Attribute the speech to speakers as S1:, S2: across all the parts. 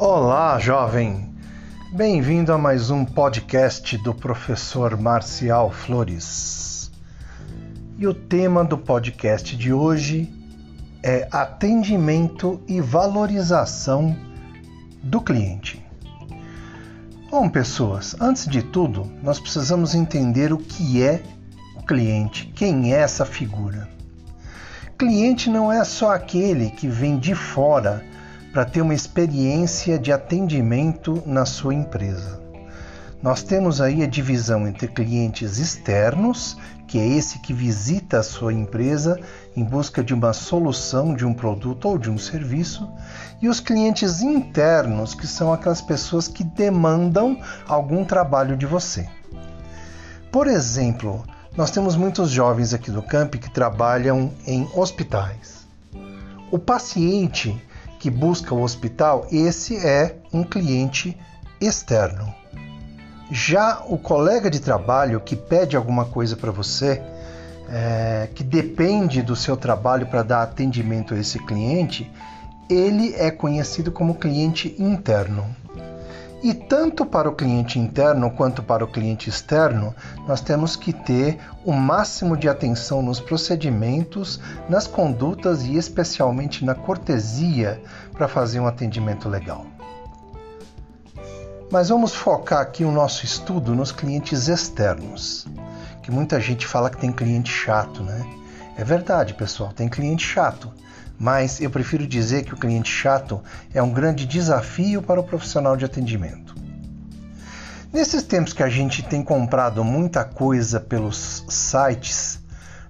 S1: Olá, jovem! Bem-vindo a mais um podcast do professor Marcial Flores. E o tema do podcast de hoje é atendimento e valorização do cliente. Bom, pessoas, antes de tudo, nós precisamos entender o que é o cliente, quem é essa figura. Cliente não é só aquele que vem de fora para ter uma experiência de atendimento na sua empresa. Nós temos aí a divisão entre clientes externos, que é esse que visita a sua empresa em busca de uma solução de um produto ou de um serviço, e os clientes internos, que são aquelas pessoas que demandam algum trabalho de você. Por exemplo, nós temos muitos jovens aqui do camp que trabalham em hospitais. O paciente que busca o hospital, esse é um cliente externo. Já o colega de trabalho que pede alguma coisa para você, é, que depende do seu trabalho para dar atendimento a esse cliente, ele é conhecido como cliente interno. E tanto para o cliente interno quanto para o cliente externo, nós temos que ter o máximo de atenção nos procedimentos, nas condutas e especialmente na cortesia para fazer um atendimento legal. Mas vamos focar aqui o nosso estudo nos clientes externos, que muita gente fala que tem cliente chato, né? É verdade, pessoal, tem cliente chato mas eu prefiro dizer que o cliente chato é um grande desafio para o profissional de atendimento. Nesses tempos que a gente tem comprado muita coisa pelos sites,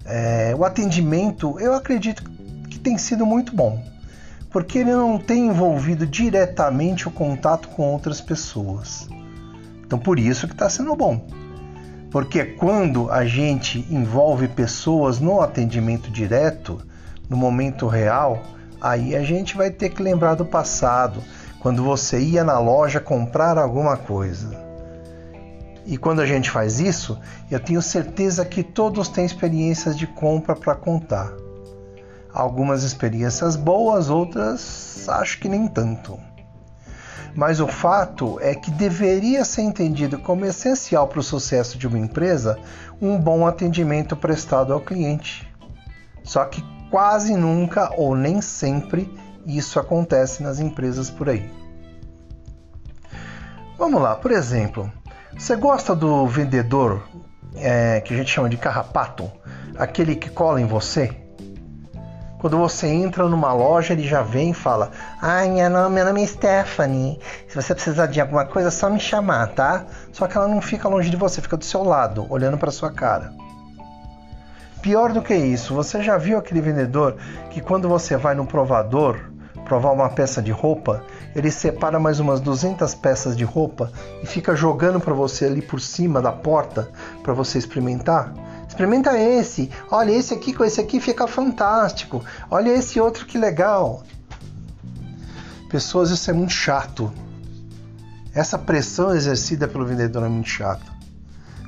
S1: é, o atendimento eu acredito que tem sido muito bom, porque ele não tem envolvido diretamente o contato com outras pessoas. Então por isso que está sendo bom. Porque quando a gente envolve pessoas no atendimento direto, no momento real, aí a gente vai ter que lembrar do passado, quando você ia na loja comprar alguma coisa. E quando a gente faz isso, eu tenho certeza que todos têm experiências de compra para contar. Algumas experiências boas, outras acho que nem tanto. Mas o fato é que deveria ser entendido como essencial para o sucesso de uma empresa um bom atendimento prestado ao cliente. Só que quase nunca ou nem sempre isso acontece nas empresas por aí. Vamos lá, por exemplo, você gosta do vendedor é, que a gente chama de carrapato, aquele que cola em você? Quando você entra numa loja, ele já vem e fala: Ai, meu nome, meu nome é Stephanie. Se você precisar de alguma coisa, é só me chamar, tá? Só que ela não fica longe de você, fica do seu lado, olhando para sua cara. Pior do que isso, você já viu aquele vendedor que quando você vai no provador provar uma peça de roupa, ele separa mais umas 200 peças de roupa e fica jogando para você ali por cima da porta para você experimentar? Experimenta esse. Olha, esse aqui com esse aqui fica fantástico. Olha esse outro que legal. Pessoas, isso é muito chato. Essa pressão exercida pelo vendedor é muito chata.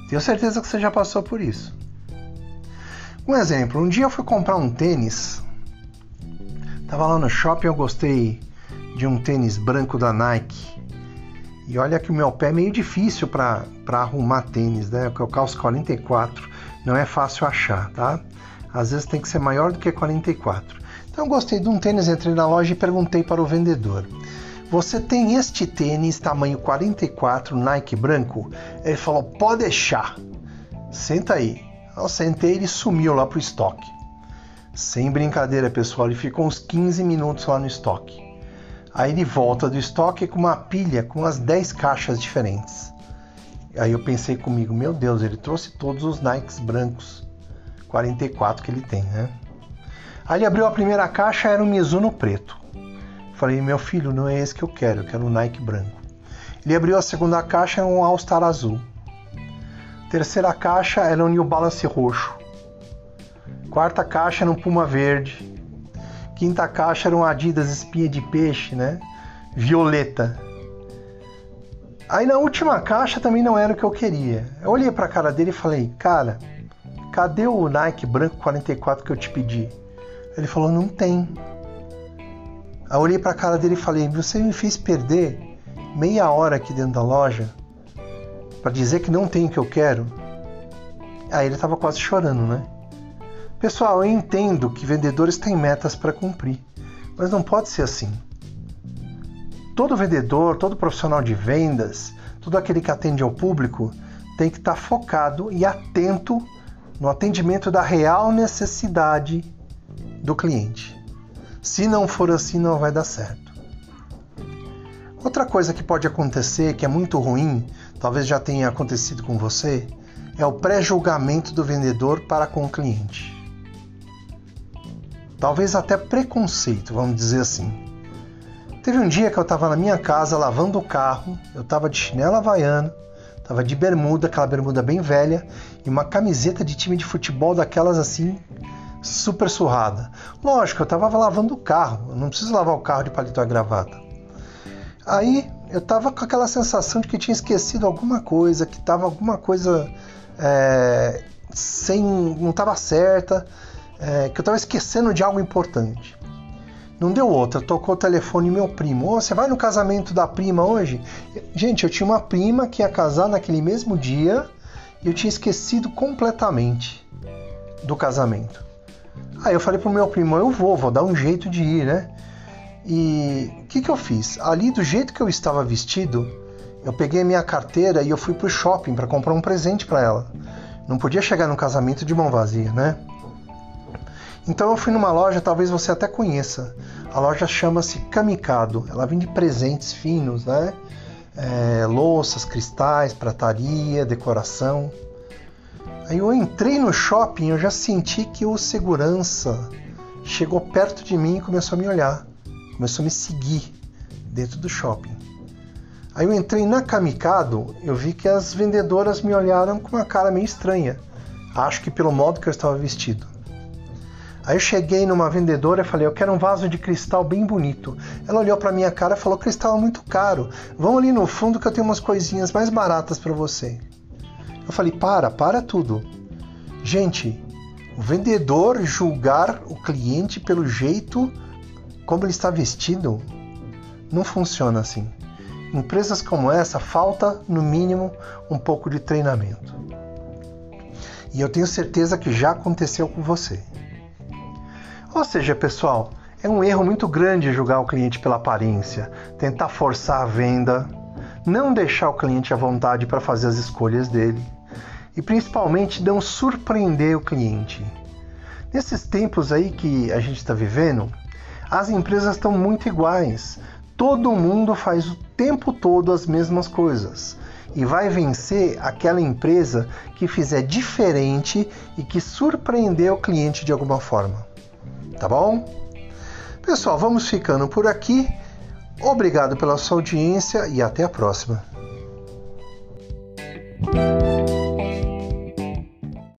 S1: Tenho certeza que você já passou por isso. Um exemplo, um dia eu fui comprar um tênis. Tava lá no shopping, eu gostei de um tênis branco da Nike. E olha que o meu pé é meio difícil para arrumar tênis, né? Porque eu calço 44, não é fácil achar, tá? Às vezes tem que ser maior do que 44. Então eu gostei de um tênis, entrei na loja e perguntei para o vendedor: Você tem este tênis tamanho 44 Nike branco? Ele falou: Pode deixar. Senta aí. Eu sentei e ele sumiu lá pro estoque. Sem brincadeira, pessoal, ele ficou uns 15 minutos lá no estoque. Aí ele volta do estoque com uma pilha com as 10 caixas diferentes. Aí eu pensei comigo, meu Deus, ele trouxe todos os Nikes brancos. 44 que ele tem, né? Aí ele abriu a primeira caixa, era um Mizuno preto. Falei, meu filho, não é esse que eu quero, eu quero um Nike branco. Ele abriu a segunda caixa, era um All Star azul. Terceira caixa era um New Balance roxo. Quarta caixa era um Puma verde. Quinta caixa era um Adidas espinha de peixe, né? Violeta. Aí na última caixa também não era o que eu queria. Eu olhei para a cara dele e falei: "Cara, cadê o Nike branco 44 que eu te pedi?" Ele falou: "Não tem." Aí eu olhei para a cara dele e falei: Você me fez perder meia hora aqui dentro da loja para dizer que não tem o que eu quero? Aí ele estava quase chorando, né? Pessoal, eu entendo que vendedores têm metas para cumprir, mas não pode ser assim. Todo vendedor, todo profissional de vendas, todo aquele que atende ao público tem que estar tá focado e atento no atendimento da real necessidade do cliente. Se não for assim, não vai dar certo. Outra coisa que pode acontecer, que é muito ruim, talvez já tenha acontecido com você, é o pré-julgamento do vendedor para com o cliente. Talvez até preconceito, vamos dizer assim. Teve um dia que eu estava na minha casa lavando o carro, eu estava de chinela havaiana, estava de bermuda, aquela bermuda bem velha, e uma camiseta de time de futebol daquelas assim, super surrada. Lógico, eu estava lavando o carro, eu não preciso lavar o carro de paletó e gravata. Aí eu estava com aquela sensação de que tinha esquecido alguma coisa, que estava alguma coisa é, sem. não estava certa, é, que eu estava esquecendo de algo importante. Não deu outra, tocou o telefone meu primo. Oh, você vai no casamento da prima hoje? Gente, eu tinha uma prima que ia casar naquele mesmo dia e eu tinha esquecido completamente do casamento. Aí eu falei pro meu primo, eu vou, vou dar um jeito de ir, né? E o que, que eu fiz? Ali, do jeito que eu estava vestido, eu peguei minha carteira e eu fui pro shopping para comprar um presente para ela. Não podia chegar no casamento de mão vazia, né? Então eu fui numa loja, talvez você até conheça. A loja chama-se Kamikado. Ela vende presentes finos, né? É, louças, cristais, prataria, decoração. Aí eu entrei no shopping, eu já senti que o segurança chegou perto de mim e começou a me olhar, começou a me seguir dentro do shopping. Aí eu entrei na Kamikado, eu vi que as vendedoras me olharam com uma cara meio estranha. Acho que pelo modo que eu estava vestido. Aí eu cheguei numa vendedora e falei: Eu quero um vaso de cristal bem bonito. Ela olhou para minha cara e falou: Cristal é muito caro. Vão ali no fundo que eu tenho umas coisinhas mais baratas para você. Eu falei: Para, para tudo. Gente, o vendedor julgar o cliente pelo jeito como ele está vestido não funciona assim. Empresas como essa falta, no mínimo, um pouco de treinamento. E eu tenho certeza que já aconteceu com você. Ou seja, pessoal, é um erro muito grande julgar o cliente pela aparência, tentar forçar a venda, não deixar o cliente à vontade para fazer as escolhas dele e principalmente não surpreender o cliente. Nesses tempos aí que a gente está vivendo, as empresas estão muito iguais. Todo mundo faz o tempo todo as mesmas coisas. E vai vencer aquela empresa que fizer diferente e que surpreender o cliente de alguma forma. Tá bom? Pessoal, vamos ficando por aqui. Obrigado pela sua audiência e até a próxima.